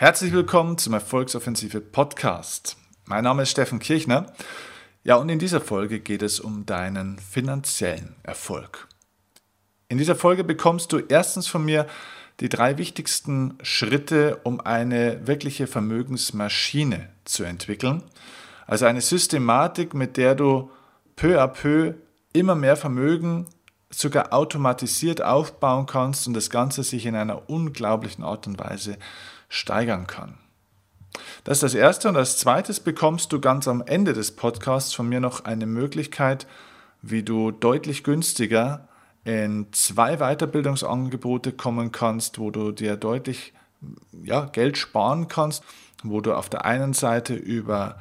Herzlich willkommen zum Erfolgsoffensive Podcast. Mein Name ist Steffen Kirchner. Ja, und in dieser Folge geht es um deinen finanziellen Erfolg. In dieser Folge bekommst du erstens von mir die drei wichtigsten Schritte, um eine wirkliche Vermögensmaschine zu entwickeln. Also eine Systematik, mit der du peu à peu immer mehr Vermögen sogar automatisiert aufbauen kannst und das Ganze sich in einer unglaublichen Art und Weise steigern kann. Das ist das Erste. Und als Zweites bekommst du ganz am Ende des Podcasts von mir noch eine Möglichkeit, wie du deutlich günstiger in zwei Weiterbildungsangebote kommen kannst, wo du dir deutlich ja, Geld sparen kannst, wo du auf der einen Seite über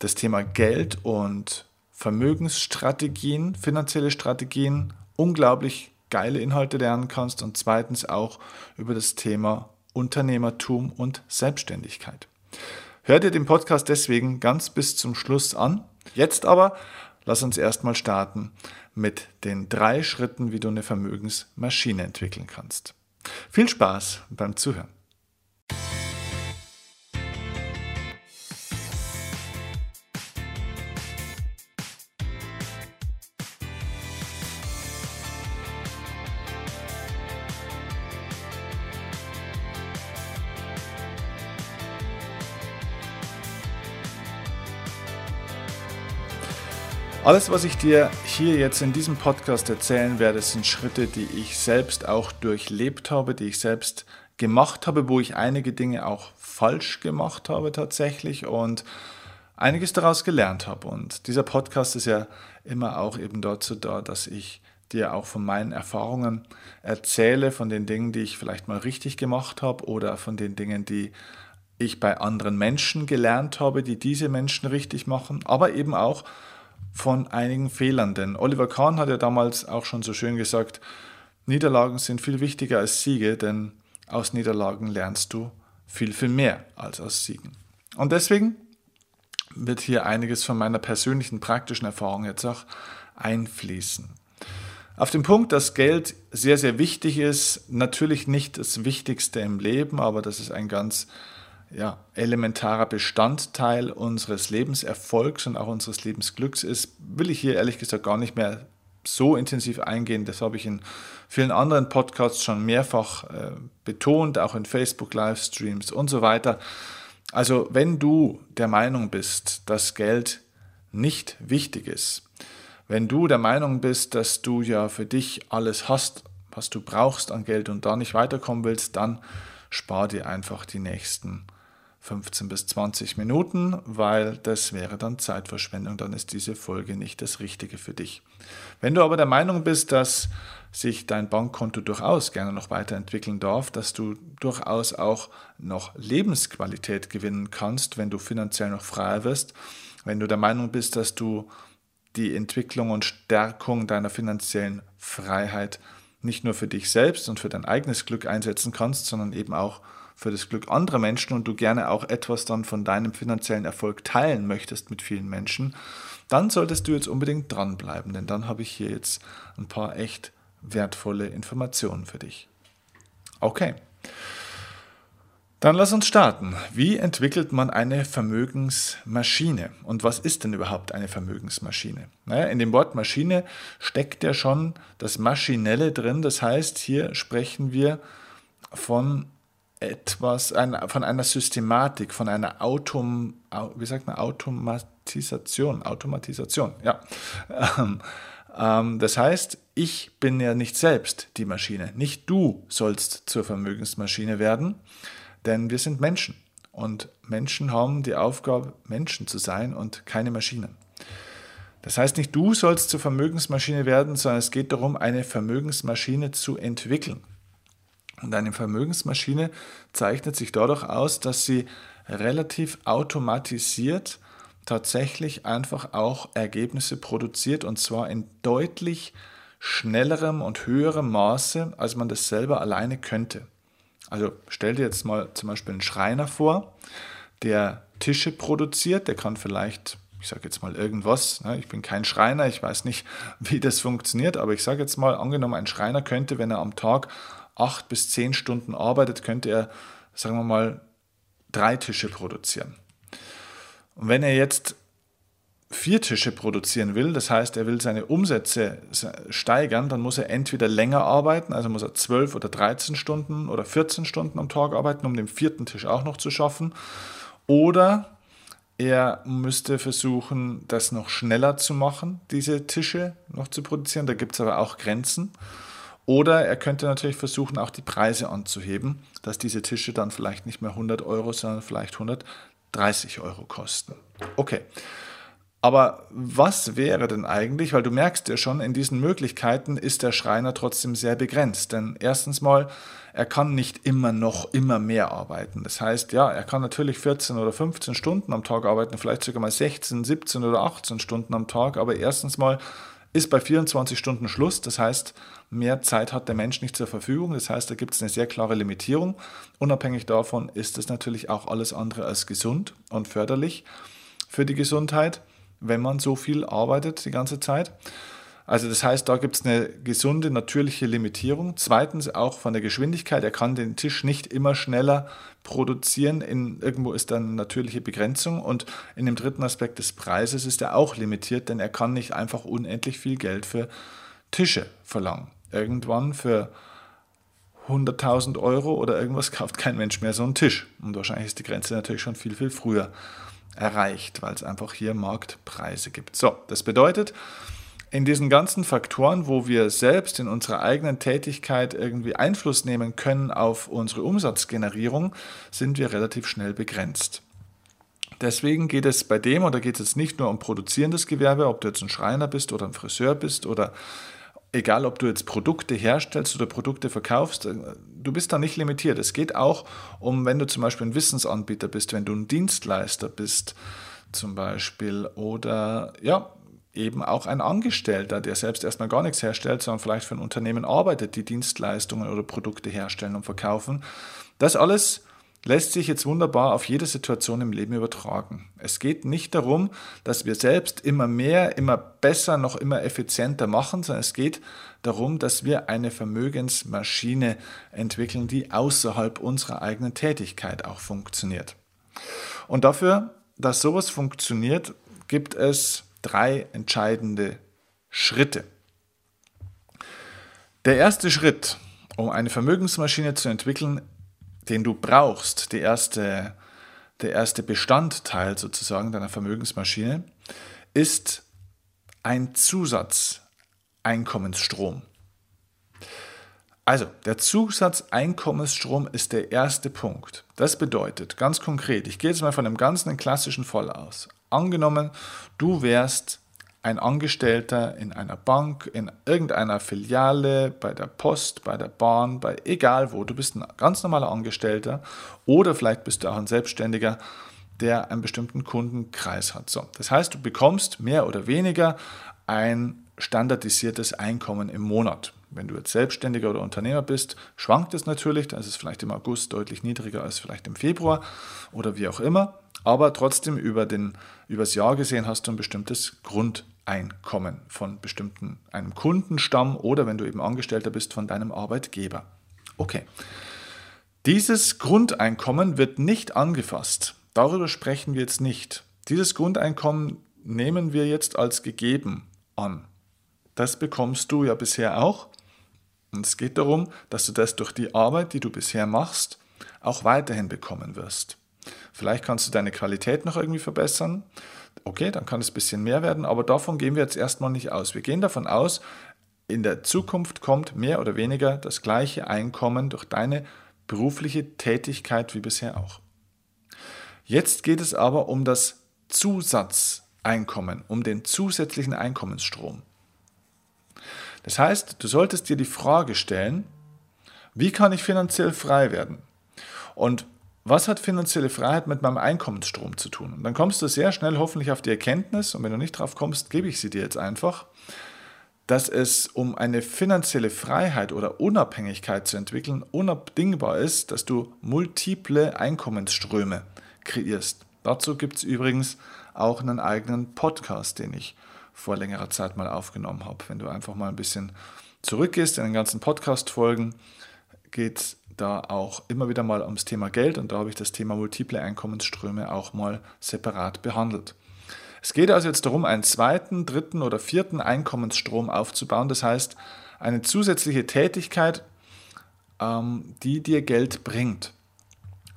das Thema Geld und Vermögensstrategien, finanzielle Strategien unglaublich geile Inhalte lernen kannst und zweitens auch über das Thema Unternehmertum und Selbstständigkeit. Hör dir den Podcast deswegen ganz bis zum Schluss an. Jetzt aber lass uns erstmal starten mit den drei Schritten, wie du eine Vermögensmaschine entwickeln kannst. Viel Spaß beim Zuhören. Alles, was ich dir hier jetzt in diesem Podcast erzählen werde, sind Schritte, die ich selbst auch durchlebt habe, die ich selbst gemacht habe, wo ich einige Dinge auch falsch gemacht habe tatsächlich und einiges daraus gelernt habe. Und dieser Podcast ist ja immer auch eben dazu da, dass ich dir auch von meinen Erfahrungen erzähle, von den Dingen, die ich vielleicht mal richtig gemacht habe oder von den Dingen, die ich bei anderen Menschen gelernt habe, die diese Menschen richtig machen, aber eben auch von einigen Fehlern. Denn Oliver Kahn hat ja damals auch schon so schön gesagt, Niederlagen sind viel wichtiger als Siege, denn aus Niederlagen lernst du viel, viel mehr als aus Siegen. Und deswegen wird hier einiges von meiner persönlichen praktischen Erfahrung jetzt auch einfließen. Auf den Punkt, dass Geld sehr, sehr wichtig ist, natürlich nicht das Wichtigste im Leben, aber das ist ein ganz ja, elementarer Bestandteil unseres Lebenserfolgs und auch unseres Lebensglücks ist, will ich hier ehrlich gesagt gar nicht mehr so intensiv eingehen. Das habe ich in vielen anderen Podcasts schon mehrfach äh, betont, auch in Facebook-Livestreams und so weiter. Also wenn du der Meinung bist, dass Geld nicht wichtig ist, wenn du der Meinung bist, dass du ja für dich alles hast, was du brauchst an Geld und da nicht weiterkommen willst, dann spar dir einfach die nächsten 15 bis 20 Minuten, weil das wäre dann Zeitverschwendung, dann ist diese Folge nicht das Richtige für dich. Wenn du aber der Meinung bist, dass sich dein Bankkonto durchaus gerne noch weiterentwickeln darf, dass du durchaus auch noch Lebensqualität gewinnen kannst, wenn du finanziell noch freier wirst, wenn du der Meinung bist, dass du die Entwicklung und Stärkung deiner finanziellen Freiheit nicht nur für dich selbst und für dein eigenes Glück einsetzen kannst, sondern eben auch für das Glück anderer Menschen und du gerne auch etwas dann von deinem finanziellen Erfolg teilen möchtest mit vielen Menschen, dann solltest du jetzt unbedingt dranbleiben, denn dann habe ich hier jetzt ein paar echt wertvolle Informationen für dich. Okay. Dann lass uns starten. Wie entwickelt man eine Vermögensmaschine? Und was ist denn überhaupt eine Vermögensmaschine? Naja, in dem Wort Maschine steckt ja schon das Maschinelle drin. Das heißt, hier sprechen wir von etwas, ein, von einer Systematik, von einer Autom, wie sagt man, Automatisation, Automatisation, ja. Ähm, ähm, das heißt, ich bin ja nicht selbst die Maschine. Nicht du sollst zur Vermögensmaschine werden, denn wir sind Menschen. Und Menschen haben die Aufgabe, Menschen zu sein und keine Maschinen. Das heißt, nicht du sollst zur Vermögensmaschine werden, sondern es geht darum, eine Vermögensmaschine zu entwickeln. Und eine Vermögensmaschine zeichnet sich dadurch aus, dass sie relativ automatisiert tatsächlich einfach auch Ergebnisse produziert und zwar in deutlich schnellerem und höherem Maße, als man das selber alleine könnte. Also stell dir jetzt mal zum Beispiel einen Schreiner vor, der Tische produziert, der kann vielleicht, ich sage jetzt mal irgendwas, ne, ich bin kein Schreiner, ich weiß nicht, wie das funktioniert, aber ich sage jetzt mal, angenommen, ein Schreiner könnte, wenn er am Tag acht bis zehn Stunden arbeitet, könnte er, sagen wir mal, drei Tische produzieren. Und wenn er jetzt vier Tische produzieren will, das heißt, er will seine Umsätze steigern, dann muss er entweder länger arbeiten, also muss er 12 oder 13 Stunden oder 14 Stunden am Tag arbeiten, um den vierten Tisch auch noch zu schaffen, oder er müsste versuchen, das noch schneller zu machen, diese Tische noch zu produzieren. Da gibt es aber auch Grenzen. Oder er könnte natürlich versuchen, auch die Preise anzuheben, dass diese Tische dann vielleicht nicht mehr 100 Euro, sondern vielleicht 130 Euro kosten. Okay. Aber was wäre denn eigentlich, weil du merkst ja schon, in diesen Möglichkeiten ist der Schreiner trotzdem sehr begrenzt. Denn erstens mal, er kann nicht immer noch immer mehr arbeiten. Das heißt, ja, er kann natürlich 14 oder 15 Stunden am Tag arbeiten, vielleicht sogar mal 16, 17 oder 18 Stunden am Tag. Aber erstens mal ist bei 24 Stunden Schluss. Das heißt, mehr Zeit hat der Mensch nicht zur Verfügung. Das heißt, da gibt es eine sehr klare Limitierung. Unabhängig davon ist es natürlich auch alles andere als gesund und förderlich für die Gesundheit wenn man so viel arbeitet die ganze Zeit. Also das heißt, da gibt es eine gesunde, natürliche Limitierung. Zweitens auch von der Geschwindigkeit. Er kann den Tisch nicht immer schneller produzieren. In, irgendwo ist da eine natürliche Begrenzung. Und in dem dritten Aspekt des Preises ist er auch limitiert, denn er kann nicht einfach unendlich viel Geld für Tische verlangen. Irgendwann für 100.000 Euro oder irgendwas kauft kein Mensch mehr so einen Tisch. Und wahrscheinlich ist die Grenze natürlich schon viel, viel früher erreicht, weil es einfach hier Marktpreise gibt. So, das bedeutet, in diesen ganzen Faktoren, wo wir selbst in unserer eigenen Tätigkeit irgendwie Einfluss nehmen können auf unsere Umsatzgenerierung, sind wir relativ schnell begrenzt. Deswegen geht es bei dem, oder geht es nicht nur um produzierendes Gewerbe, ob du jetzt ein Schreiner bist oder ein Friseur bist oder egal ob du jetzt Produkte herstellst oder Produkte verkaufst, äh, du bist da nicht limitiert. Es geht auch um, wenn du zum Beispiel ein Wissensanbieter bist, wenn du ein Dienstleister bist zum Beispiel oder ja, eben auch ein Angestellter, der selbst erstmal gar nichts herstellt, sondern vielleicht für ein Unternehmen arbeitet, die Dienstleistungen oder Produkte herstellen und verkaufen. Das alles lässt sich jetzt wunderbar auf jede Situation im Leben übertragen. Es geht nicht darum, dass wir selbst immer mehr, immer besser, noch immer effizienter machen, sondern es geht darum, dass wir eine Vermögensmaschine entwickeln, die außerhalb unserer eigenen Tätigkeit auch funktioniert. Und dafür, dass sowas funktioniert, gibt es drei entscheidende Schritte. Der erste Schritt, um eine Vermögensmaschine zu entwickeln, den du brauchst, die erste, der erste Bestandteil sozusagen deiner Vermögensmaschine, ist ein Zusatzeinkommensstrom. Also, der Zusatzeinkommensstrom ist der erste Punkt. Das bedeutet ganz konkret, ich gehe jetzt mal von einem ganz klassischen Fall aus. Angenommen, du wärst ein Angestellter in einer Bank, in irgendeiner Filiale, bei der Post, bei der Bahn, bei egal wo. Du bist ein ganz normaler Angestellter oder vielleicht bist du auch ein Selbstständiger, der einen bestimmten Kundenkreis hat. So, das heißt, du bekommst mehr oder weniger ein standardisiertes Einkommen im Monat. Wenn du jetzt Selbstständiger oder Unternehmer bist, schwankt es natürlich, da ist es vielleicht im August deutlich niedriger als vielleicht im Februar oder wie auch immer. Aber trotzdem über den, übers Jahr gesehen hast du ein bestimmtes Grundeinkommen von bestimmten, einem Kundenstamm oder wenn du eben Angestellter bist von deinem Arbeitgeber. Okay. Dieses Grundeinkommen wird nicht angefasst. Darüber sprechen wir jetzt nicht. Dieses Grundeinkommen nehmen wir jetzt als gegeben an. Das bekommst du ja bisher auch. Und es geht darum, dass du das durch die Arbeit, die du bisher machst, auch weiterhin bekommen wirst. Vielleicht kannst du deine Qualität noch irgendwie verbessern. Okay, dann kann es ein bisschen mehr werden, aber davon gehen wir jetzt erstmal nicht aus. Wir gehen davon aus, in der Zukunft kommt mehr oder weniger das gleiche Einkommen durch deine berufliche Tätigkeit wie bisher auch. Jetzt geht es aber um das Zusatzeinkommen, um den zusätzlichen Einkommensstrom. Das heißt, du solltest dir die Frage stellen, wie kann ich finanziell frei werden? Und was hat finanzielle Freiheit mit meinem Einkommensstrom zu tun? Und dann kommst du sehr schnell hoffentlich auf die Erkenntnis, und wenn du nicht drauf kommst, gebe ich sie dir jetzt einfach, dass es um eine finanzielle Freiheit oder Unabhängigkeit zu entwickeln unabdingbar ist, dass du multiple Einkommensströme kreierst. Dazu gibt es übrigens auch einen eigenen Podcast, den ich vor längerer Zeit mal aufgenommen habe. Wenn du einfach mal ein bisschen zurückgehst in den ganzen Podcast-Folgen, geht da auch immer wieder mal ums Thema Geld und da habe ich das Thema multiple Einkommensströme auch mal separat behandelt. Es geht also jetzt darum, einen zweiten, dritten oder vierten Einkommensstrom aufzubauen. Das heißt, eine zusätzliche Tätigkeit, ähm, die dir Geld bringt.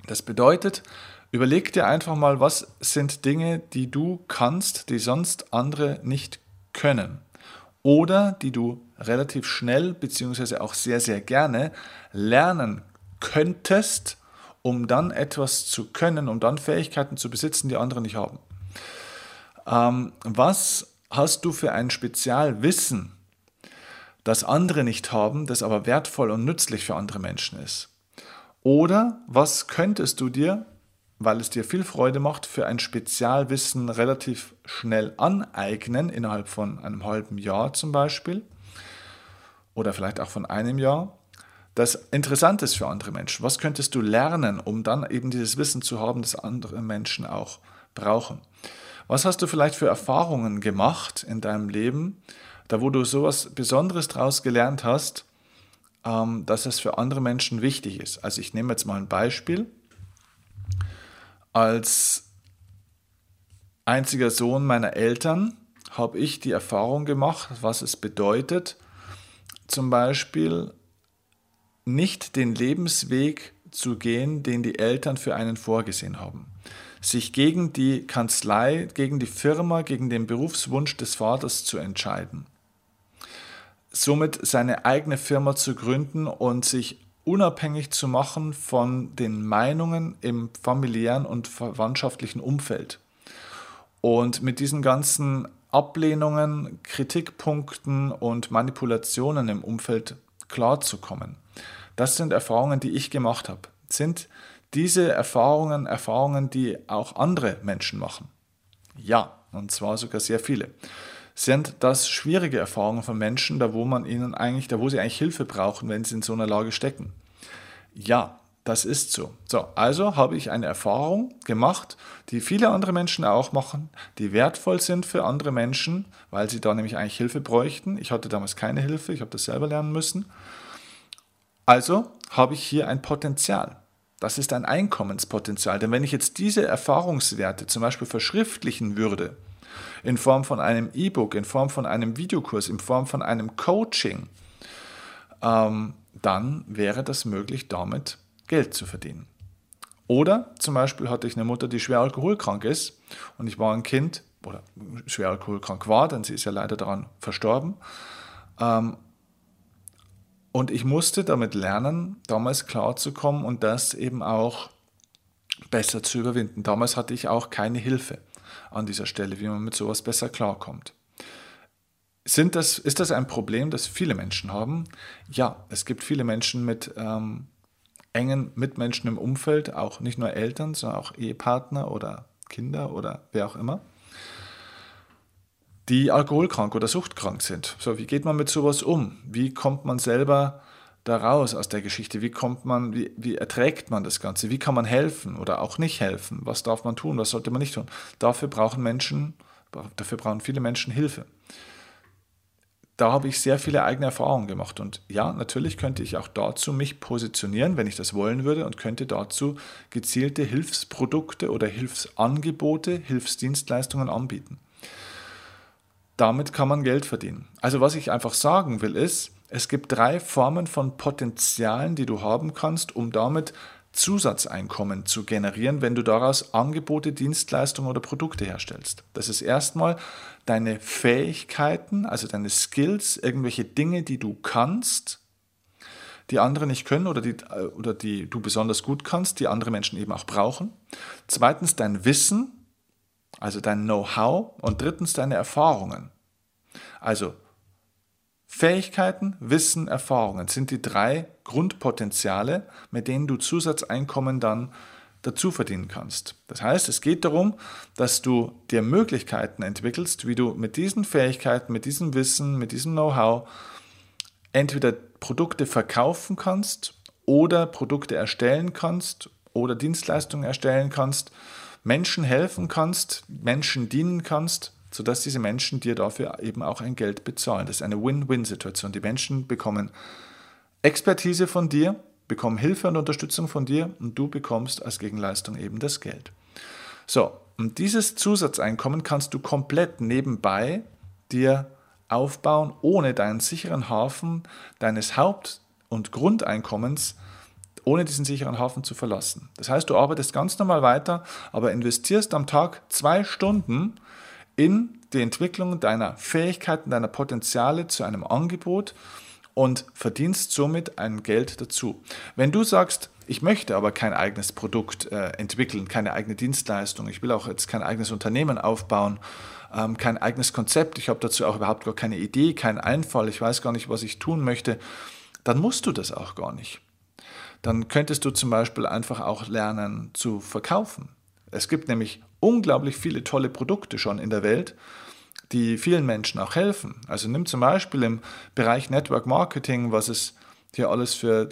Das bedeutet, überleg dir einfach mal, was sind Dinge, die du kannst, die sonst andere nicht können. Oder die du relativ schnell bzw. auch sehr, sehr gerne lernen könntest, um dann etwas zu können, um dann Fähigkeiten zu besitzen, die andere nicht haben. Ähm, was hast du für ein Spezialwissen, das andere nicht haben, das aber wertvoll und nützlich für andere Menschen ist? Oder was könntest du dir, weil es dir viel Freude macht, für ein Spezialwissen relativ schnell aneignen, innerhalb von einem halben Jahr zum Beispiel, oder vielleicht auch von einem Jahr, das interessant ist für andere Menschen? Was könntest du lernen, um dann eben dieses Wissen zu haben, das andere Menschen auch brauchen? Was hast du vielleicht für Erfahrungen gemacht in deinem Leben, da wo du sowas Besonderes daraus gelernt hast, ähm, dass es für andere Menschen wichtig ist? Also ich nehme jetzt mal ein Beispiel. Als einziger Sohn meiner Eltern habe ich die Erfahrung gemacht, was es bedeutet, zum Beispiel nicht den Lebensweg zu gehen, den die Eltern für einen vorgesehen haben sich gegen die Kanzlei, gegen die Firma, gegen den Berufswunsch des Vaters zu entscheiden. Somit seine eigene Firma zu gründen und sich unabhängig zu machen von den Meinungen im familiären und verwandtschaftlichen Umfeld. Und mit diesen ganzen Ablehnungen, Kritikpunkten und Manipulationen im Umfeld klarzukommen. Das sind Erfahrungen, die ich gemacht habe. Sind diese Erfahrungen Erfahrungen, die auch andere Menschen machen? Ja, und zwar sogar sehr viele. Sind das schwierige Erfahrungen von Menschen, da wo man ihnen eigentlich, da wo sie eigentlich Hilfe brauchen, wenn sie in so einer Lage stecken? Ja, das ist so. So, also habe ich eine Erfahrung gemacht, die viele andere Menschen auch machen, die wertvoll sind für andere Menschen, weil sie da nämlich eigentlich Hilfe bräuchten. Ich hatte damals keine Hilfe, ich habe das selber lernen müssen. Also habe ich hier ein Potenzial. Das ist ein Einkommenspotenzial. Denn wenn ich jetzt diese Erfahrungswerte zum Beispiel verschriftlichen würde, in Form von einem E-Book, in Form von einem Videokurs, in Form von einem Coaching, ähm, dann wäre das möglich, damit Geld zu verdienen. Oder zum Beispiel hatte ich eine Mutter, die schwer alkoholkrank ist und ich war ein Kind, oder schwer alkoholkrank war, denn sie ist ja leider daran verstorben. Ähm, und ich musste damit lernen, damals klarzukommen und das eben auch besser zu überwinden. Damals hatte ich auch keine Hilfe an dieser Stelle, wie man mit sowas besser klarkommt. Sind das, ist das ein Problem, das viele Menschen haben? Ja, es gibt viele Menschen mit ähm, engen Mitmenschen im Umfeld, auch nicht nur Eltern, sondern auch Ehepartner oder Kinder oder wer auch immer, die alkoholkrank oder suchtkrank sind. So, wie geht man mit sowas um? Wie kommt man selber da raus aus der Geschichte? Wie kommt man, wie, wie erträgt man das Ganze? Wie kann man helfen oder auch nicht helfen? Was darf man tun? Was sollte man nicht tun? Dafür brauchen Menschen, dafür brauchen viele Menschen Hilfe. Da habe ich sehr viele eigene Erfahrungen gemacht. Und ja, natürlich könnte ich auch dazu mich positionieren, wenn ich das wollen würde, und könnte dazu gezielte Hilfsprodukte oder Hilfsangebote, Hilfsdienstleistungen anbieten damit kann man Geld verdienen. Also was ich einfach sagen will ist, es gibt drei Formen von Potenzialen, die du haben kannst, um damit Zusatzeinkommen zu generieren, wenn du daraus Angebote, Dienstleistungen oder Produkte herstellst. Das ist erstmal deine Fähigkeiten, also deine Skills, irgendwelche Dinge, die du kannst, die andere nicht können oder die, oder die du besonders gut kannst, die andere Menschen eben auch brauchen. Zweitens dein Wissen, also dein Know-how und drittens deine Erfahrungen. Also Fähigkeiten, Wissen, Erfahrungen sind die drei Grundpotenziale, mit denen du Zusatzeinkommen dann dazu verdienen kannst. Das heißt, es geht darum, dass du dir Möglichkeiten entwickelst, wie du mit diesen Fähigkeiten, mit diesem Wissen, mit diesem Know-how entweder Produkte verkaufen kannst oder Produkte erstellen kannst oder Dienstleistungen erstellen kannst Menschen helfen kannst, Menschen dienen kannst, sodass diese Menschen dir dafür eben auch ein Geld bezahlen. Das ist eine Win-Win-Situation. Die Menschen bekommen Expertise von dir, bekommen Hilfe und Unterstützung von dir und du bekommst als Gegenleistung eben das Geld. So, und dieses Zusatzeinkommen kannst du komplett nebenbei dir aufbauen, ohne deinen sicheren Hafen deines Haupt- und Grundeinkommens, ohne diesen sicheren Hafen zu verlassen. Das heißt, du arbeitest ganz normal weiter, aber investierst am Tag zwei Stunden in die Entwicklung deiner Fähigkeiten, deiner Potenziale zu einem Angebot und verdienst somit ein Geld dazu. Wenn du sagst, ich möchte aber kein eigenes Produkt äh, entwickeln, keine eigene Dienstleistung, ich will auch jetzt kein eigenes Unternehmen aufbauen, ähm, kein eigenes Konzept, ich habe dazu auch überhaupt gar keine Idee, keinen Einfall, ich weiß gar nicht, was ich tun möchte, dann musst du das auch gar nicht. Dann könntest du zum Beispiel einfach auch lernen zu verkaufen. Es gibt nämlich unglaublich viele tolle Produkte schon in der Welt, die vielen Menschen auch helfen. Also nimm zum Beispiel im Bereich Network Marketing, was es hier alles für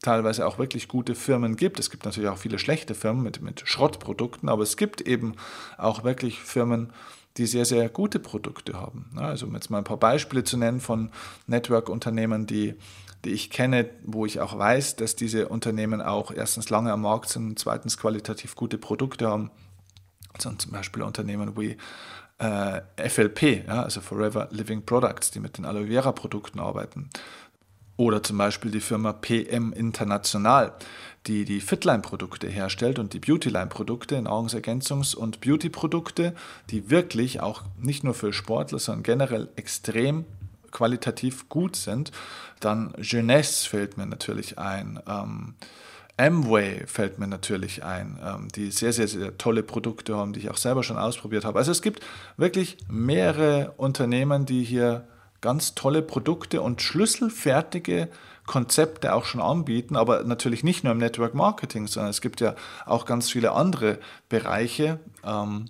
teilweise auch wirklich gute Firmen gibt. Es gibt natürlich auch viele schlechte Firmen mit, mit Schrottprodukten, aber es gibt eben auch wirklich Firmen, die sehr, sehr gute Produkte haben. Also um jetzt mal ein paar Beispiele zu nennen von Network-Unternehmen, die, die ich kenne, wo ich auch weiß, dass diese Unternehmen auch erstens lange am Markt sind und zweitens qualitativ gute Produkte haben. Also zum Beispiel Unternehmen wie äh, FLP, ja, also Forever Living Products, die mit den Aloe Vera Produkten arbeiten. Oder zum Beispiel die Firma PM International, die die Fitline-Produkte herstellt und die Beautyline-Produkte, Nahrungsergänzungs- und Beauty-Produkte, die wirklich auch nicht nur für Sportler, sondern generell extrem qualitativ gut sind. Dann Jeunesse fällt mir natürlich ein. Ähm, Amway fällt mir natürlich ein, ähm, die sehr, sehr, sehr tolle Produkte haben, die ich auch selber schon ausprobiert habe. Also es gibt wirklich mehrere Unternehmen, die hier ganz tolle Produkte und schlüsselfertige Konzepte auch schon anbieten, aber natürlich nicht nur im Network Marketing, sondern es gibt ja auch ganz viele andere Bereiche ähm,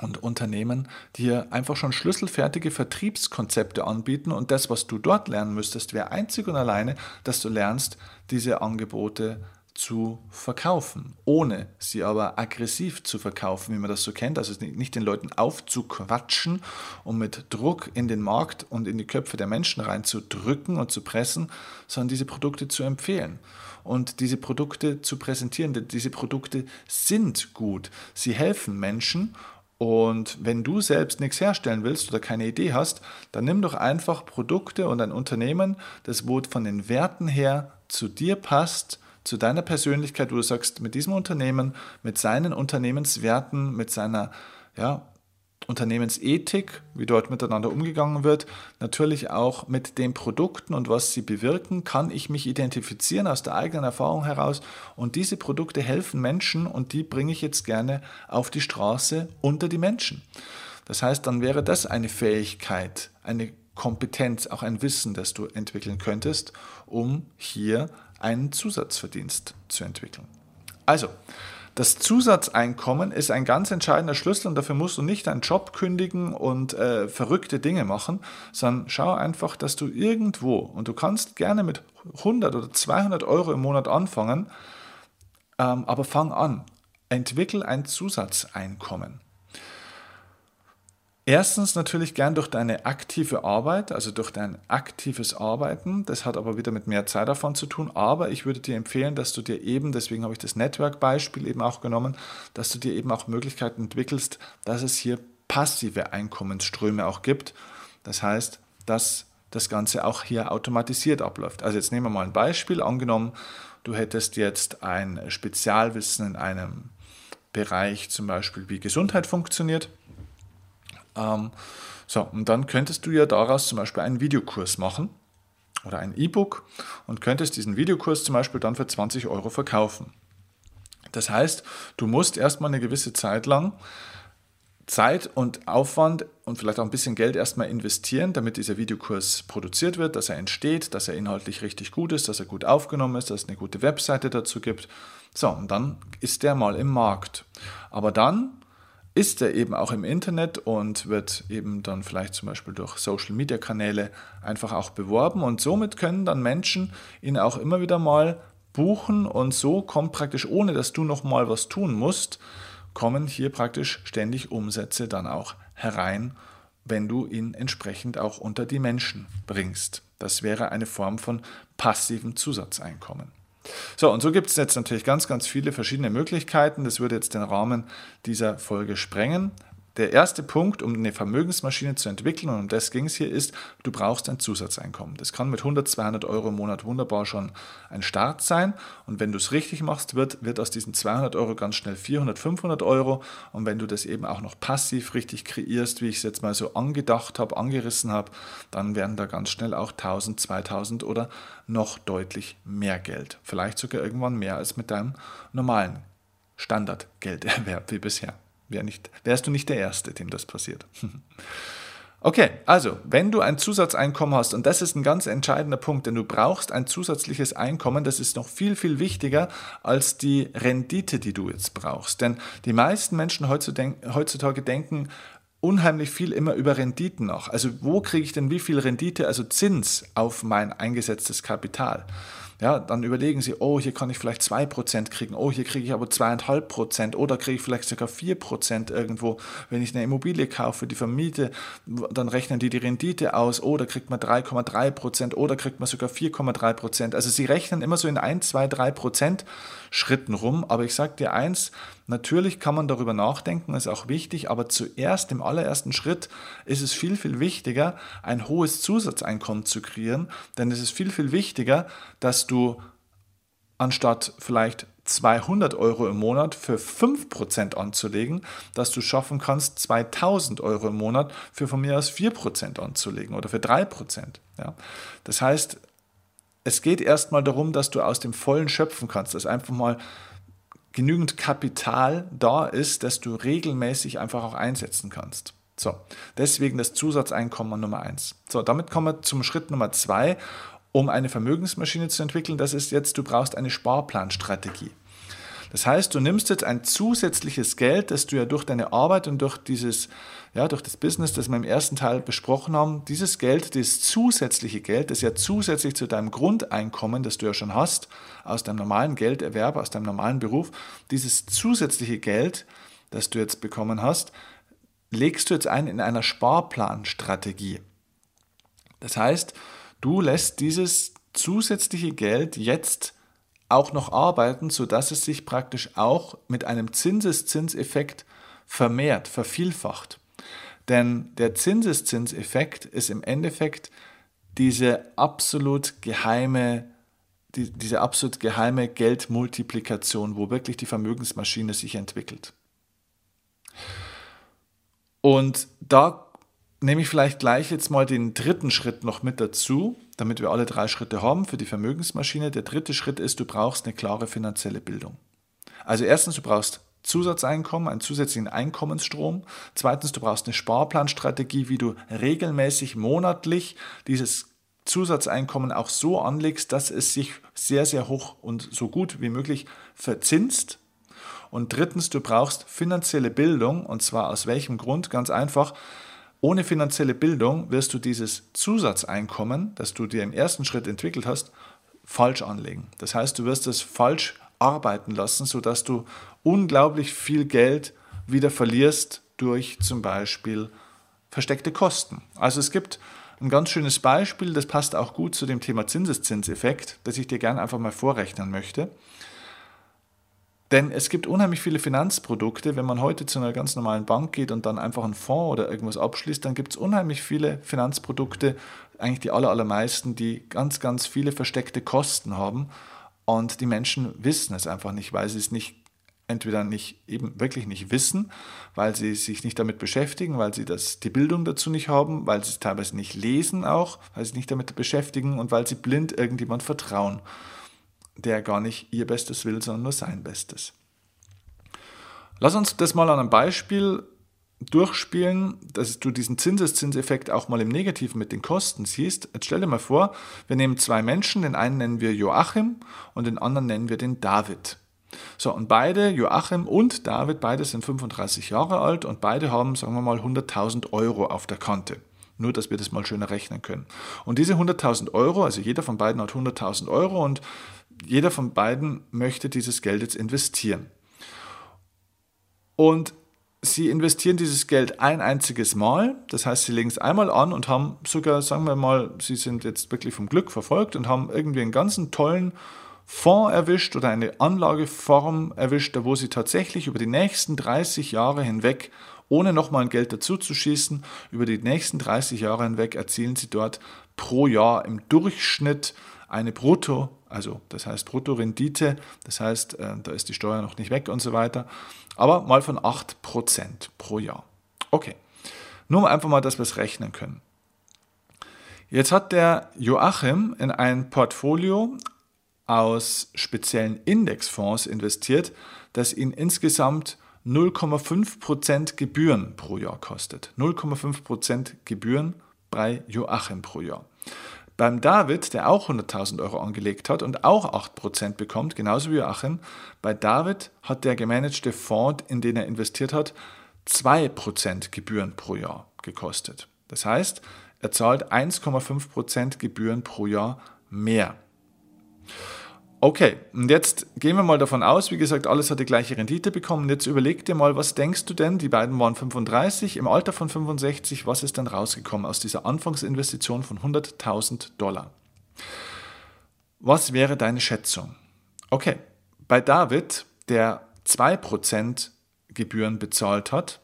und Unternehmen, die hier einfach schon schlüsselfertige Vertriebskonzepte anbieten und das, was du dort lernen müsstest, wäre einzig und alleine, dass du lernst, diese Angebote zu verkaufen, ohne sie aber aggressiv zu verkaufen, wie man das so kennt, also nicht den Leuten aufzuquatschen und mit Druck in den Markt und in die Köpfe der Menschen reinzudrücken und zu pressen, sondern diese Produkte zu empfehlen. Und diese Produkte zu präsentieren, denn diese Produkte sind gut, sie helfen Menschen. Und wenn du selbst nichts herstellen willst oder keine Idee hast, dann nimm doch einfach Produkte und ein Unternehmen, das wo von den Werten her zu dir passt, zu deiner Persönlichkeit, wo du sagst, mit diesem Unternehmen, mit seinen Unternehmenswerten, mit seiner ja, Unternehmensethik, wie dort miteinander umgegangen wird, natürlich auch mit den Produkten und was sie bewirken, kann ich mich identifizieren aus der eigenen Erfahrung heraus. Und diese Produkte helfen Menschen und die bringe ich jetzt gerne auf die Straße unter die Menschen. Das heißt, dann wäre das eine Fähigkeit, eine Kompetenz, auch ein Wissen, das du entwickeln könntest, um hier einen Zusatzverdienst zu entwickeln. Also, das Zusatzeinkommen ist ein ganz entscheidender Schlüssel und dafür musst du nicht deinen Job kündigen und äh, verrückte Dinge machen, sondern schau einfach, dass du irgendwo, und du kannst gerne mit 100 oder 200 Euro im Monat anfangen, ähm, aber fang an, entwickel ein Zusatzeinkommen. Erstens natürlich gern durch deine aktive Arbeit, also durch dein aktives Arbeiten. Das hat aber wieder mit mehr Zeit davon zu tun. Aber ich würde dir empfehlen, dass du dir eben, deswegen habe ich das Network-Beispiel eben auch genommen, dass du dir eben auch Möglichkeiten entwickelst, dass es hier passive Einkommensströme auch gibt. Das heißt, dass das Ganze auch hier automatisiert abläuft. Also jetzt nehmen wir mal ein Beispiel. Angenommen, du hättest jetzt ein Spezialwissen in einem Bereich, zum Beispiel wie Gesundheit funktioniert ähm, so, und dann könntest du ja daraus zum Beispiel einen Videokurs machen oder ein E-Book und könntest diesen Videokurs zum Beispiel dann für 20 Euro verkaufen. Das heißt, du musst erstmal eine gewisse Zeit lang Zeit und Aufwand und vielleicht auch ein bisschen Geld erstmal investieren, damit dieser Videokurs produziert wird, dass er entsteht, dass er inhaltlich richtig gut ist, dass er gut aufgenommen ist, dass es eine gute Webseite dazu gibt. So, und dann ist der mal im Markt. Aber dann ist er eben auch im Internet und wird eben dann vielleicht zum Beispiel durch Social-Media-Kanäle einfach auch beworben und somit können dann Menschen ihn auch immer wieder mal buchen und so kommt praktisch, ohne dass du nochmal was tun musst, kommen hier praktisch ständig Umsätze dann auch herein, wenn du ihn entsprechend auch unter die Menschen bringst. Das wäre eine Form von passivem Zusatzeinkommen. So, und so gibt es jetzt natürlich ganz, ganz viele verschiedene Möglichkeiten. Das würde jetzt den Rahmen dieser Folge sprengen. Der erste Punkt, um eine Vermögensmaschine zu entwickeln, und um das ging es hier, ist, du brauchst ein Zusatzeinkommen. Das kann mit 100, 200 Euro im Monat wunderbar schon ein Start sein. Und wenn du es richtig machst, wird, wird aus diesen 200 Euro ganz schnell 400, 500 Euro. Und wenn du das eben auch noch passiv richtig kreierst, wie ich es jetzt mal so angedacht habe, angerissen habe, dann werden da ganz schnell auch 1000, 2000 oder noch deutlich mehr Geld. Vielleicht sogar irgendwann mehr als mit deinem normalen Standardgelderwerb wie bisher. Wär nicht, wärst du nicht der Erste, dem das passiert. Okay, also, wenn du ein Zusatzeinkommen hast, und das ist ein ganz entscheidender Punkt, denn du brauchst ein zusätzliches Einkommen, das ist noch viel, viel wichtiger als die Rendite, die du jetzt brauchst. Denn die meisten Menschen heutzutage denken unheimlich viel immer über Renditen nach. Also, wo kriege ich denn wie viel Rendite, also Zins auf mein eingesetztes Kapital? Ja, dann überlegen Sie, oh, hier kann ich vielleicht 2% kriegen, oh, hier kriege ich aber 2,5% oder kriege ich vielleicht sogar 4% irgendwo, wenn ich eine Immobilie kaufe, die vermiete, dann rechnen die die Rendite aus, da kriegt man 3,3% oder kriegt man sogar 4,3%. Also Sie rechnen immer so in 1, 2, 3% Schritten rum, aber ich sage dir eins, Natürlich kann man darüber nachdenken, ist auch wichtig, aber zuerst im allerersten Schritt ist es viel, viel wichtiger, ein hohes Zusatzeinkommen zu kreieren, denn es ist viel, viel wichtiger, dass du anstatt vielleicht 200 Euro im Monat für 5% anzulegen, dass du schaffen kannst, 2000 Euro im Monat für von mir aus 4% anzulegen oder für 3%. Ja. Das heißt, es geht erstmal darum, dass du aus dem Vollen schöpfen kannst, dass einfach mal genügend Kapital da ist, das du regelmäßig einfach auch einsetzen kannst. So, deswegen das Zusatzeinkommen Nummer eins. So, damit kommen wir zum Schritt Nummer zwei, um eine Vermögensmaschine zu entwickeln. Das ist jetzt, du brauchst eine Sparplanstrategie. Das heißt, du nimmst jetzt ein zusätzliches Geld, das du ja durch deine Arbeit und durch dieses, ja, durch das Business, das wir im ersten Teil besprochen haben, dieses Geld, dieses zusätzliche Geld, das ja zusätzlich zu deinem Grundeinkommen, das du ja schon hast, aus deinem normalen Gelderwerb, aus deinem normalen Beruf, dieses zusätzliche Geld, das du jetzt bekommen hast, legst du jetzt ein in einer Sparplanstrategie. Das heißt, du lässt dieses zusätzliche Geld jetzt auch noch arbeiten, sodass es sich praktisch auch mit einem Zinseszinseffekt vermehrt, vervielfacht. Denn der Zinseszinseffekt ist im Endeffekt diese absolut geheime, die, diese absolut geheime Geldmultiplikation, wo wirklich die Vermögensmaschine sich entwickelt. Und da nehme ich vielleicht gleich jetzt mal den dritten Schritt noch mit dazu, damit wir alle drei Schritte haben für die Vermögensmaschine. Der dritte Schritt ist, du brauchst eine klare finanzielle Bildung. Also erstens, du brauchst Zusatzeinkommen, einen zusätzlichen Einkommensstrom. Zweitens, du brauchst eine Sparplanstrategie, wie du regelmäßig monatlich dieses Zusatzeinkommen auch so anlegst, dass es sich sehr, sehr hoch und so gut wie möglich verzinst. Und drittens, du brauchst finanzielle Bildung. Und zwar aus welchem Grund? Ganz einfach, ohne finanzielle Bildung wirst du dieses Zusatzeinkommen, das du dir im ersten Schritt entwickelt hast, falsch anlegen. Das heißt, du wirst es falsch arbeiten lassen, sodass du unglaublich viel Geld wieder verlierst durch zum Beispiel versteckte Kosten. Also es gibt ein ganz schönes Beispiel, das passt auch gut zu dem Thema Zinseszinseffekt, das ich dir gerne einfach mal vorrechnen möchte. Denn es gibt unheimlich viele Finanzprodukte. Wenn man heute zu einer ganz normalen Bank geht und dann einfach einen Fonds oder irgendwas abschließt, dann gibt es unheimlich viele Finanzprodukte, eigentlich die aller, allermeisten, die ganz, ganz viele versteckte Kosten haben. Und die Menschen wissen es einfach nicht, weil sie es nicht entweder nicht eben wirklich nicht wissen, weil sie sich nicht damit beschäftigen, weil sie das, die Bildung dazu nicht haben, weil sie es teilweise nicht lesen auch, weil sie sich nicht damit beschäftigen und weil sie blind irgendjemand vertrauen der gar nicht ihr Bestes will, sondern nur sein Bestes. Lass uns das mal an einem Beispiel durchspielen, dass du diesen Zinseszinseffekt auch mal im Negativen mit den Kosten siehst. Jetzt stell dir mal vor, wir nehmen zwei Menschen, den einen nennen wir Joachim und den anderen nennen wir den David. So, und beide, Joachim und David, beide sind 35 Jahre alt und beide haben, sagen wir mal, 100.000 Euro auf der Kante. Nur, dass wir das mal schöner rechnen können. Und diese 100.000 Euro, also jeder von beiden hat 100.000 Euro und jeder von beiden möchte dieses Geld jetzt investieren. Und sie investieren dieses Geld ein einziges Mal. Das heißt, sie legen es einmal an und haben sogar, sagen wir mal, sie sind jetzt wirklich vom Glück verfolgt und haben irgendwie einen ganzen tollen Fonds erwischt oder eine Anlageform erwischt, wo Sie tatsächlich über die nächsten 30 Jahre hinweg, ohne nochmal Geld dazu zu schießen, über die nächsten 30 Jahre hinweg erzielen Sie dort pro Jahr im Durchschnitt eine Brutto, also das heißt Bruttorendite, das heißt, äh, da ist die Steuer noch nicht weg und so weiter, aber mal von 8% pro Jahr. Okay, nur einfach mal, dass wir es rechnen können. Jetzt hat der Joachim in ein Portfolio aus speziellen Indexfonds investiert, das ihn insgesamt 0,5% Gebühren pro Jahr kostet. 0,5% Gebühren bei Joachim pro Jahr. Beim David, der auch 100.000 Euro angelegt hat und auch 8% bekommt, genauso wie Joachim, bei David hat der gemanagte Fonds, in den er investiert hat, 2% Gebühren pro Jahr gekostet. Das heißt, er zahlt 1,5% Gebühren pro Jahr mehr. Okay, und jetzt gehen wir mal davon aus, wie gesagt, alles hat die gleiche Rendite bekommen. Jetzt überleg dir mal, was denkst du denn? Die beiden waren 35, im Alter von 65, was ist dann rausgekommen aus dieser Anfangsinvestition von 100.000 Dollar? Was wäre deine Schätzung? Okay, bei David, der 2% Gebühren bezahlt hat,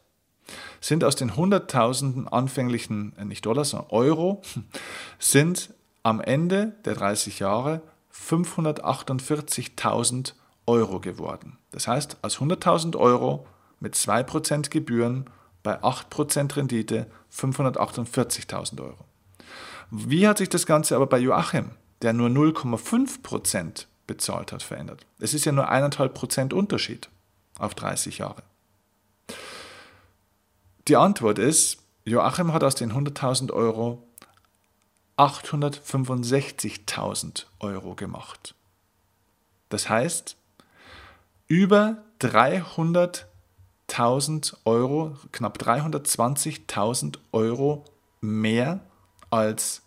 sind aus den 100.000 anfänglichen, äh, nicht Dollar, sondern Euro, sind am Ende der 30 Jahre 548.000 Euro geworden. Das heißt, aus 100.000 Euro mit 2% Gebühren bei 8% Rendite 548.000 Euro. Wie hat sich das Ganze aber bei Joachim, der nur 0,5% bezahlt hat, verändert? Es ist ja nur 1,5% Unterschied auf 30 Jahre. Die Antwort ist, Joachim hat aus den 100.000 Euro 865.000 Euro gemacht. Das heißt, über 300.000 Euro, knapp 320.000 Euro mehr als,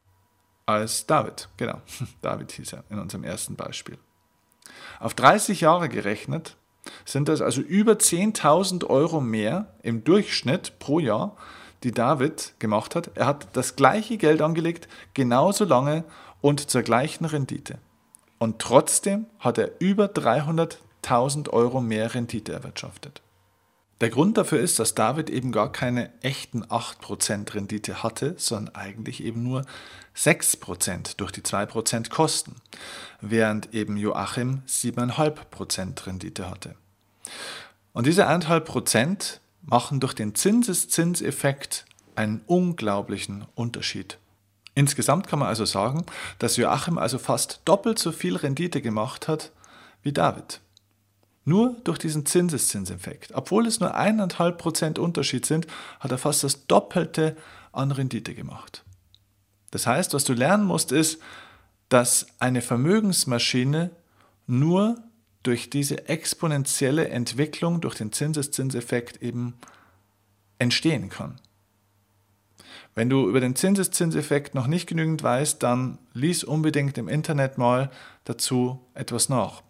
als David. Genau, David hieß er in unserem ersten Beispiel. Auf 30 Jahre gerechnet sind das also über 10.000 Euro mehr im Durchschnitt pro Jahr, die David gemacht hat. Er hat das gleiche Geld angelegt, genauso lange und zur gleichen Rendite. Und trotzdem hat er über 300.000 Euro mehr Rendite erwirtschaftet. Der Grund dafür ist, dass David eben gar keine echten 8% Rendite hatte, sondern eigentlich eben nur 6% durch die 2% Kosten, während eben Joachim 7,5% Rendite hatte. Und diese 1,5% machen durch den Zinseszinseffekt einen unglaublichen Unterschied. Insgesamt kann man also sagen, dass Joachim also fast doppelt so viel Rendite gemacht hat wie David. Nur durch diesen Zinseszinseffekt. Obwohl es nur eineinhalb Prozent Unterschied sind, hat er fast das Doppelte an Rendite gemacht. Das heißt, was du lernen musst, ist, dass eine Vermögensmaschine nur durch diese exponentielle Entwicklung, durch den Zinseszinseffekt eben entstehen kann. Wenn du über den Zinseszinseffekt noch nicht genügend weißt, dann lies unbedingt im Internet mal dazu etwas nach.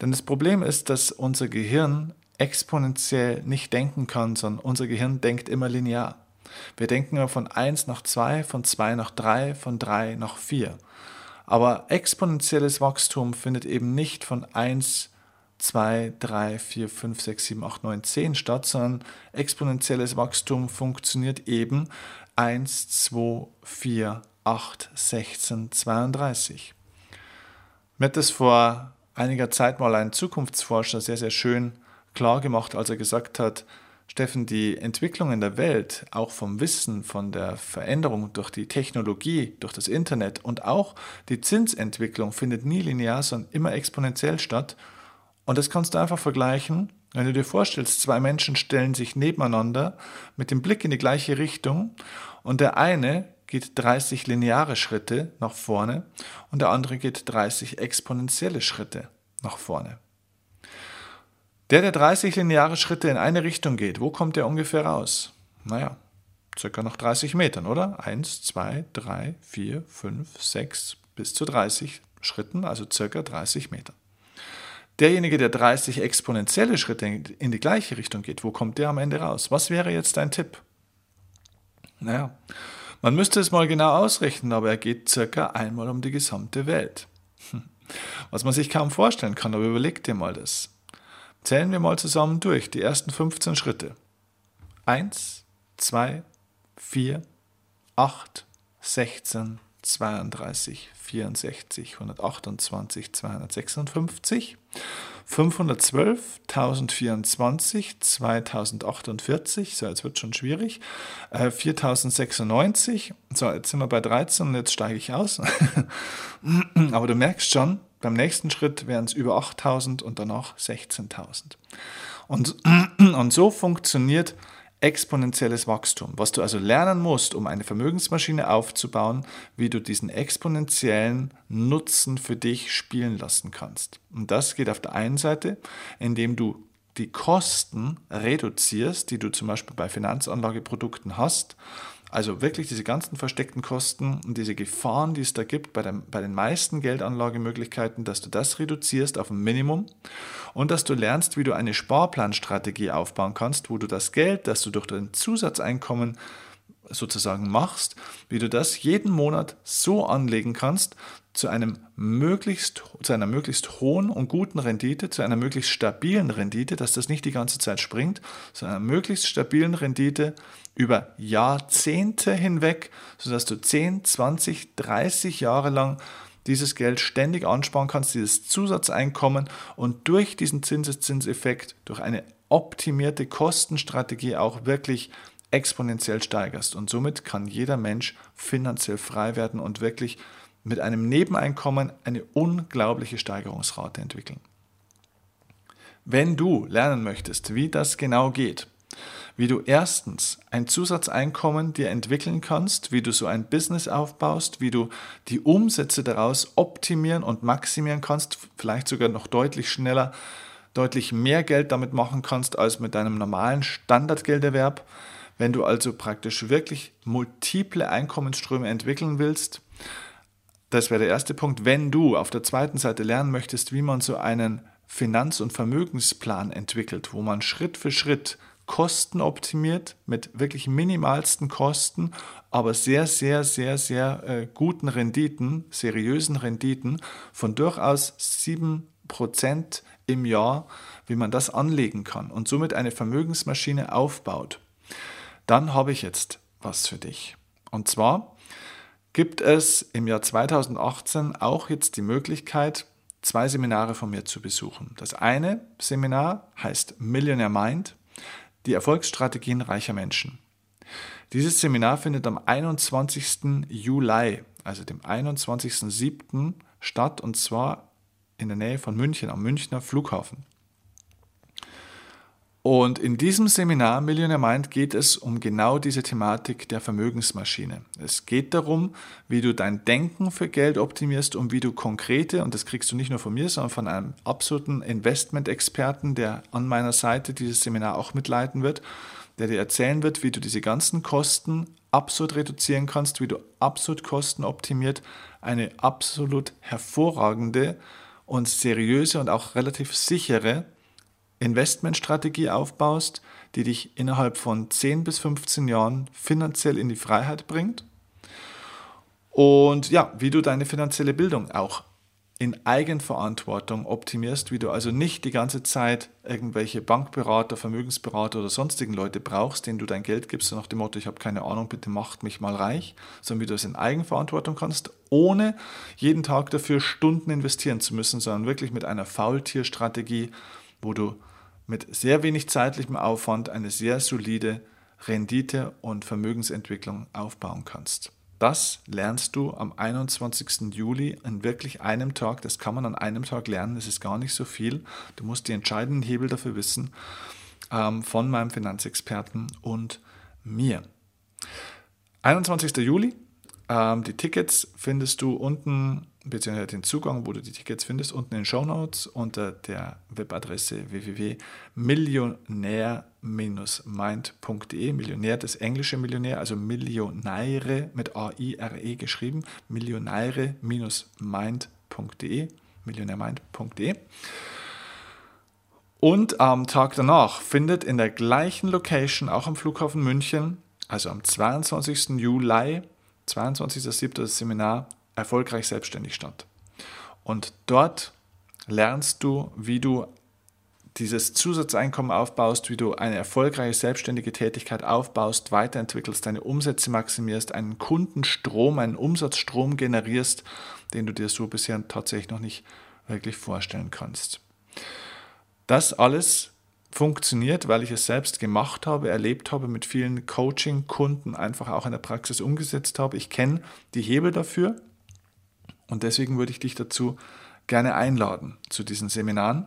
Denn das Problem ist, dass unser Gehirn exponentiell nicht denken kann, sondern unser Gehirn denkt immer linear. Wir denken von 1 nach 2, von 2 nach 3, von 3 nach 4. Aber exponentielles Wachstum findet eben nicht von 1 2, 3, 4, 5, 6, 7, 8, 9, 10 statt, sondern exponentielles Wachstum funktioniert eben 1, 2, 4, 8, 16, 32. Mir hat das vor einiger Zeit mal ein Zukunftsforscher sehr, sehr schön klar gemacht, als er gesagt hat, Steffen, die Entwicklung in der Welt, auch vom Wissen, von der Veränderung durch die Technologie, durch das Internet und auch die Zinsentwicklung findet nie linear, sondern immer exponentiell statt. Und das kannst du einfach vergleichen, wenn du dir vorstellst, zwei Menschen stellen sich nebeneinander mit dem Blick in die gleiche Richtung und der eine geht 30 lineare Schritte nach vorne und der andere geht 30 exponentielle Schritte nach vorne. Der, der 30 lineare Schritte in eine Richtung geht, wo kommt der ungefähr raus? Naja, circa nach 30 Metern, oder? 1, 2, 3, 4, 5, 6 bis zu 30 Schritten, also circa 30 Meter. Derjenige, der 30 exponentielle Schritte in die gleiche Richtung geht, wo kommt der am Ende raus? Was wäre jetzt dein Tipp? Naja, man müsste es mal genau ausrechnen, aber er geht circa einmal um die gesamte Welt. Was man sich kaum vorstellen kann, aber überleg dir mal das. Zählen wir mal zusammen durch die ersten 15 Schritte. 1, 2, 4, 8, 16, 32, 64, 128, 256, 512, 1024, 2048, so jetzt wird schon schwierig, äh, 4096, so jetzt sind wir bei 13 und jetzt steige ich aus. Aber du merkst schon, beim nächsten Schritt wären es über 8000 und danach 16.000. Und, und so funktioniert exponentielles Wachstum. Was du also lernen musst, um eine Vermögensmaschine aufzubauen, wie du diesen exponentiellen Nutzen für dich spielen lassen kannst. Und das geht auf der einen Seite, indem du die Kosten reduzierst, die du zum Beispiel bei Finanzanlageprodukten hast also wirklich diese ganzen versteckten Kosten und diese Gefahren, die es da gibt bei, dem, bei den meisten Geldanlagemöglichkeiten, dass du das reduzierst auf ein Minimum und dass du lernst, wie du eine Sparplanstrategie aufbauen kannst, wo du das Geld, das du durch dein Zusatzeinkommen sozusagen machst, wie du das jeden Monat so anlegen kannst, zu, einem möglichst, zu einer möglichst hohen und guten Rendite, zu einer möglichst stabilen Rendite, dass das nicht die ganze Zeit springt, zu einer möglichst stabilen Rendite über Jahrzehnte hinweg, sodass du 10, 20, 30 Jahre lang dieses Geld ständig ansparen kannst, dieses Zusatzeinkommen und durch diesen Zinseszinseffekt, durch eine optimierte Kostenstrategie auch wirklich exponentiell steigerst. Und somit kann jeder Mensch finanziell frei werden und wirklich mit einem Nebeneinkommen eine unglaubliche Steigerungsrate entwickeln. Wenn du lernen möchtest, wie das genau geht, wie du erstens ein Zusatzeinkommen dir entwickeln kannst, wie du so ein Business aufbaust, wie du die Umsätze daraus optimieren und maximieren kannst, vielleicht sogar noch deutlich schneller, deutlich mehr Geld damit machen kannst als mit deinem normalen Standardgelderwerb. Wenn du also praktisch wirklich multiple Einkommensströme entwickeln willst, das wäre der erste Punkt. Wenn du auf der zweiten Seite lernen möchtest, wie man so einen Finanz- und Vermögensplan entwickelt, wo man Schritt für Schritt Kosten optimiert, mit wirklich minimalsten Kosten, aber sehr, sehr, sehr, sehr äh, guten Renditen, seriösen Renditen von durchaus 7% im Jahr, wie man das anlegen kann und somit eine Vermögensmaschine aufbaut. Dann habe ich jetzt was für dich. Und zwar gibt es im Jahr 2018 auch jetzt die Möglichkeit, zwei Seminare von mir zu besuchen. Das eine Seminar heißt Millionaire Mind, die Erfolgsstrategien reicher Menschen. Dieses Seminar findet am 21. Juli, also dem 21.07. statt und zwar in der Nähe von München, am Münchner Flughafen. Und in diesem Seminar Millionaire Mind geht es um genau diese Thematik der Vermögensmaschine. Es geht darum, wie du dein Denken für Geld optimierst und wie du konkrete, und das kriegst du nicht nur von mir, sondern von einem absoluten Investment-Experten, der an meiner Seite dieses Seminar auch mitleiten wird, der dir erzählen wird, wie du diese ganzen Kosten absolut reduzieren kannst, wie du absolut kostenoptimiert eine absolut hervorragende und seriöse und auch relativ sichere Investmentstrategie aufbaust, die dich innerhalb von 10 bis 15 Jahren finanziell in die Freiheit bringt. Und ja, wie du deine finanzielle Bildung auch in Eigenverantwortung optimierst, wie du also nicht die ganze Zeit irgendwelche Bankberater, Vermögensberater oder sonstigen Leute brauchst, denen du dein Geld gibst, so nach dem Motto, ich habe keine Ahnung, bitte macht mich mal reich, sondern wie du es in Eigenverantwortung kannst, ohne jeden Tag dafür Stunden investieren zu müssen, sondern wirklich mit einer Faultierstrategie, wo du mit sehr wenig zeitlichem Aufwand eine sehr solide Rendite und Vermögensentwicklung aufbauen kannst. Das lernst du am 21. Juli in wirklich einem Tag. Das kann man an einem Tag lernen. Das ist gar nicht so viel. Du musst die entscheidenden Hebel dafür wissen ähm, von meinem Finanzexperten und mir. 21. Juli. Ähm, die Tickets findest du unten beziehungsweise den Zugang, wo du die Tickets findest, unten in den Show Notes unter der Webadresse www.millionär-mind.de. Millionär, das englische Millionär, also Millionäre mit A-I-R-E geschrieben, millionäre-mind.de, millionärmind.de. Und am Tag danach findet in der gleichen Location, auch am Flughafen München, also am 22. Juli, 22.07. das Seminar erfolgreich selbstständig statt. Und dort lernst du, wie du dieses Zusatzeinkommen aufbaust, wie du eine erfolgreiche selbstständige Tätigkeit aufbaust, weiterentwickelst, deine Umsätze maximierst, einen Kundenstrom, einen Umsatzstrom generierst, den du dir so bisher tatsächlich noch nicht wirklich vorstellen kannst. Das alles funktioniert, weil ich es selbst gemacht habe, erlebt habe, mit vielen Coaching-Kunden einfach auch in der Praxis umgesetzt habe. Ich kenne die Hebel dafür und deswegen würde ich dich dazu gerne einladen zu diesen Seminaren.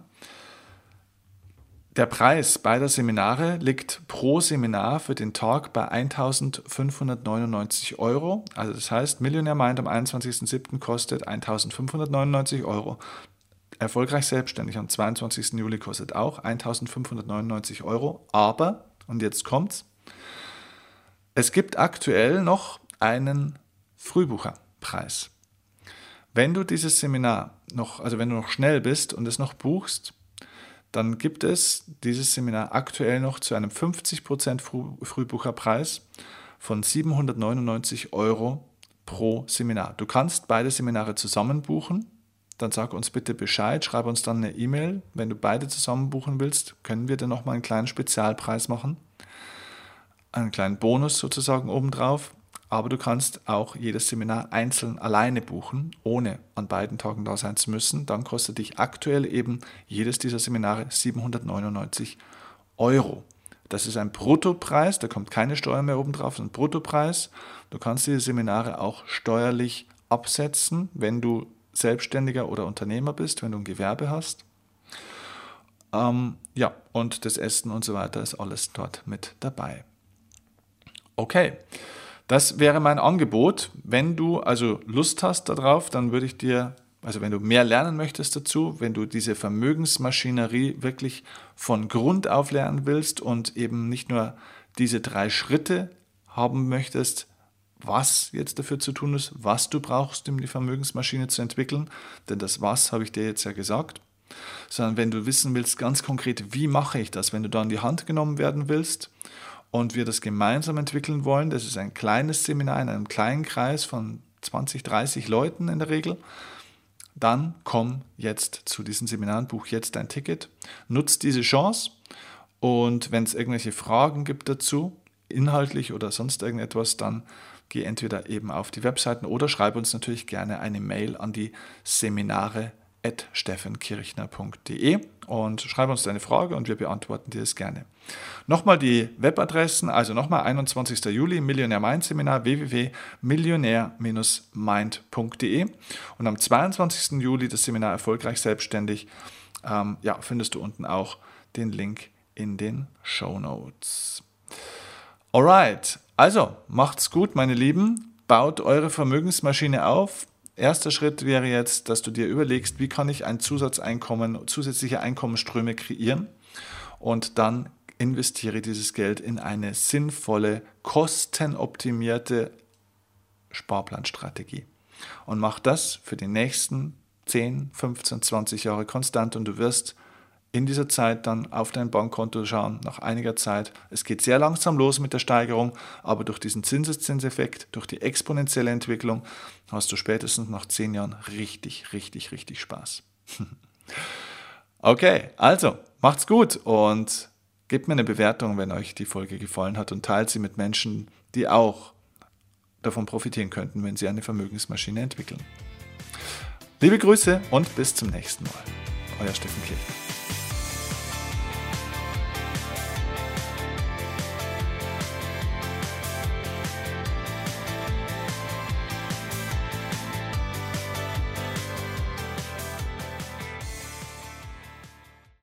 Der Preis beider Seminare liegt pro Seminar für den Tag bei 1599 Euro. Also das heißt, Millionär Mind am 21.07. kostet 1599 Euro. Erfolgreich selbstständig am 22. Juli kostet auch 1599 Euro. Aber, und jetzt kommt's, es gibt aktuell noch einen Frühbucherpreis. Wenn du dieses Seminar noch, also wenn du noch schnell bist und es noch buchst, dann gibt es dieses Seminar aktuell noch zu einem 50% Frühbucherpreis von 799 Euro pro Seminar. Du kannst beide Seminare zusammen buchen. Dann sag uns bitte Bescheid, schreib uns dann eine E-Mail. Wenn du beide zusammen buchen willst, können wir dir nochmal einen kleinen Spezialpreis machen. Einen kleinen Bonus sozusagen obendrauf aber du kannst auch jedes Seminar einzeln alleine buchen, ohne an beiden Tagen da sein zu müssen. Dann kostet dich aktuell eben jedes dieser Seminare 799 Euro. Das ist ein Bruttopreis, da kommt keine Steuer mehr oben drauf, ein Bruttopreis. Du kannst diese Seminare auch steuerlich absetzen, wenn du Selbstständiger oder Unternehmer bist, wenn du ein Gewerbe hast. Ähm, ja, und das Essen und so weiter ist alles dort mit dabei. Okay. Das wäre mein Angebot. Wenn du also Lust hast darauf, dann würde ich dir, also wenn du mehr lernen möchtest dazu, wenn du diese Vermögensmaschinerie wirklich von Grund auf lernen willst und eben nicht nur diese drei Schritte haben möchtest, was jetzt dafür zu tun ist, was du brauchst, um die Vermögensmaschine zu entwickeln, denn das Was habe ich dir jetzt ja gesagt, sondern wenn du wissen willst ganz konkret, wie mache ich das, wenn du da in die Hand genommen werden willst und wir das gemeinsam entwickeln wollen. Das ist ein kleines Seminar in einem kleinen Kreis von 20, 30 Leuten in der Regel. Dann komm jetzt zu diesen Seminaren, buch jetzt dein Ticket, nutz diese Chance und wenn es irgendwelche Fragen gibt dazu, inhaltlich oder sonst irgendetwas, dann geh entweder eben auf die Webseiten oder schreib uns natürlich gerne eine Mail an die Seminare steffenkirchner.de und schreib uns deine Frage und wir beantworten dir es gerne. Nochmal die Webadressen, also nochmal 21. Juli, Millionär Mind Seminar www.millionär-mind.de und am 22. Juli das Seminar Erfolgreich Selbstständig. Ähm, ja, findest du unten auch den Link in den Show Notes. Alright, also macht's gut, meine Lieben. Baut eure Vermögensmaschine auf, Erster Schritt wäre jetzt, dass du dir überlegst, wie kann ich ein Zusatzeinkommen, zusätzliche Einkommensströme kreieren und dann investiere dieses Geld in eine sinnvolle, kostenoptimierte Sparplanstrategie. Und mach das für die nächsten 10, 15, 20 Jahre konstant und du wirst in dieser Zeit dann auf dein Bankkonto schauen, nach einiger Zeit. Es geht sehr langsam los mit der Steigerung, aber durch diesen Zinseszinseffekt, durch die exponentielle Entwicklung, hast du spätestens nach zehn Jahren richtig, richtig, richtig Spaß. okay, also macht's gut und gebt mir eine Bewertung, wenn euch die Folge gefallen hat und teilt sie mit Menschen, die auch davon profitieren könnten, wenn sie eine Vermögensmaschine entwickeln. Liebe Grüße und bis zum nächsten Mal. Euer Steffen Kirchner.